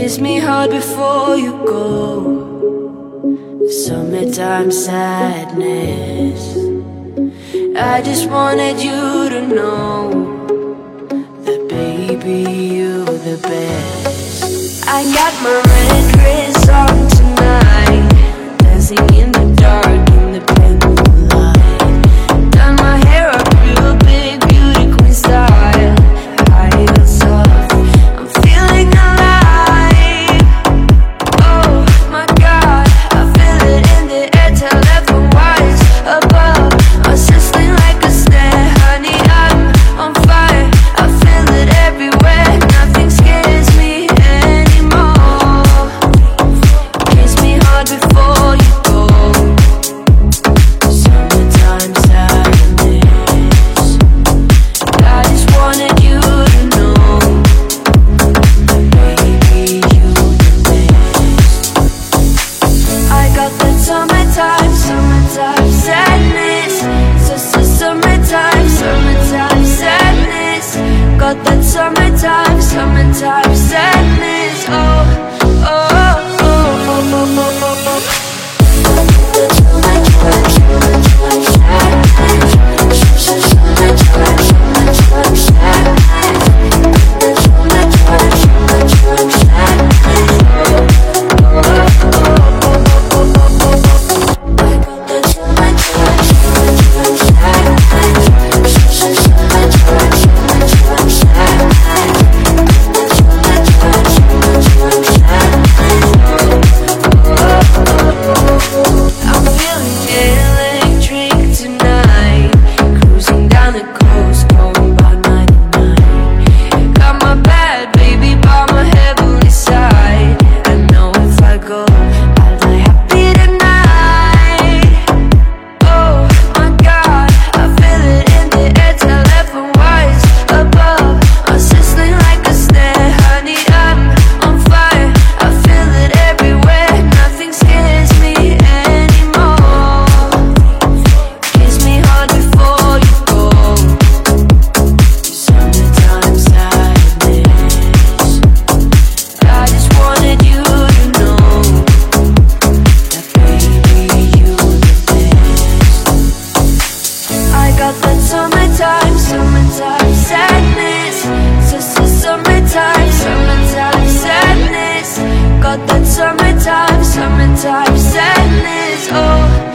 Kiss me hard before you go. Summertime sadness. I just wanted you to know that, baby, you the best. I got my red got that summertime, summertime sadness. Oh.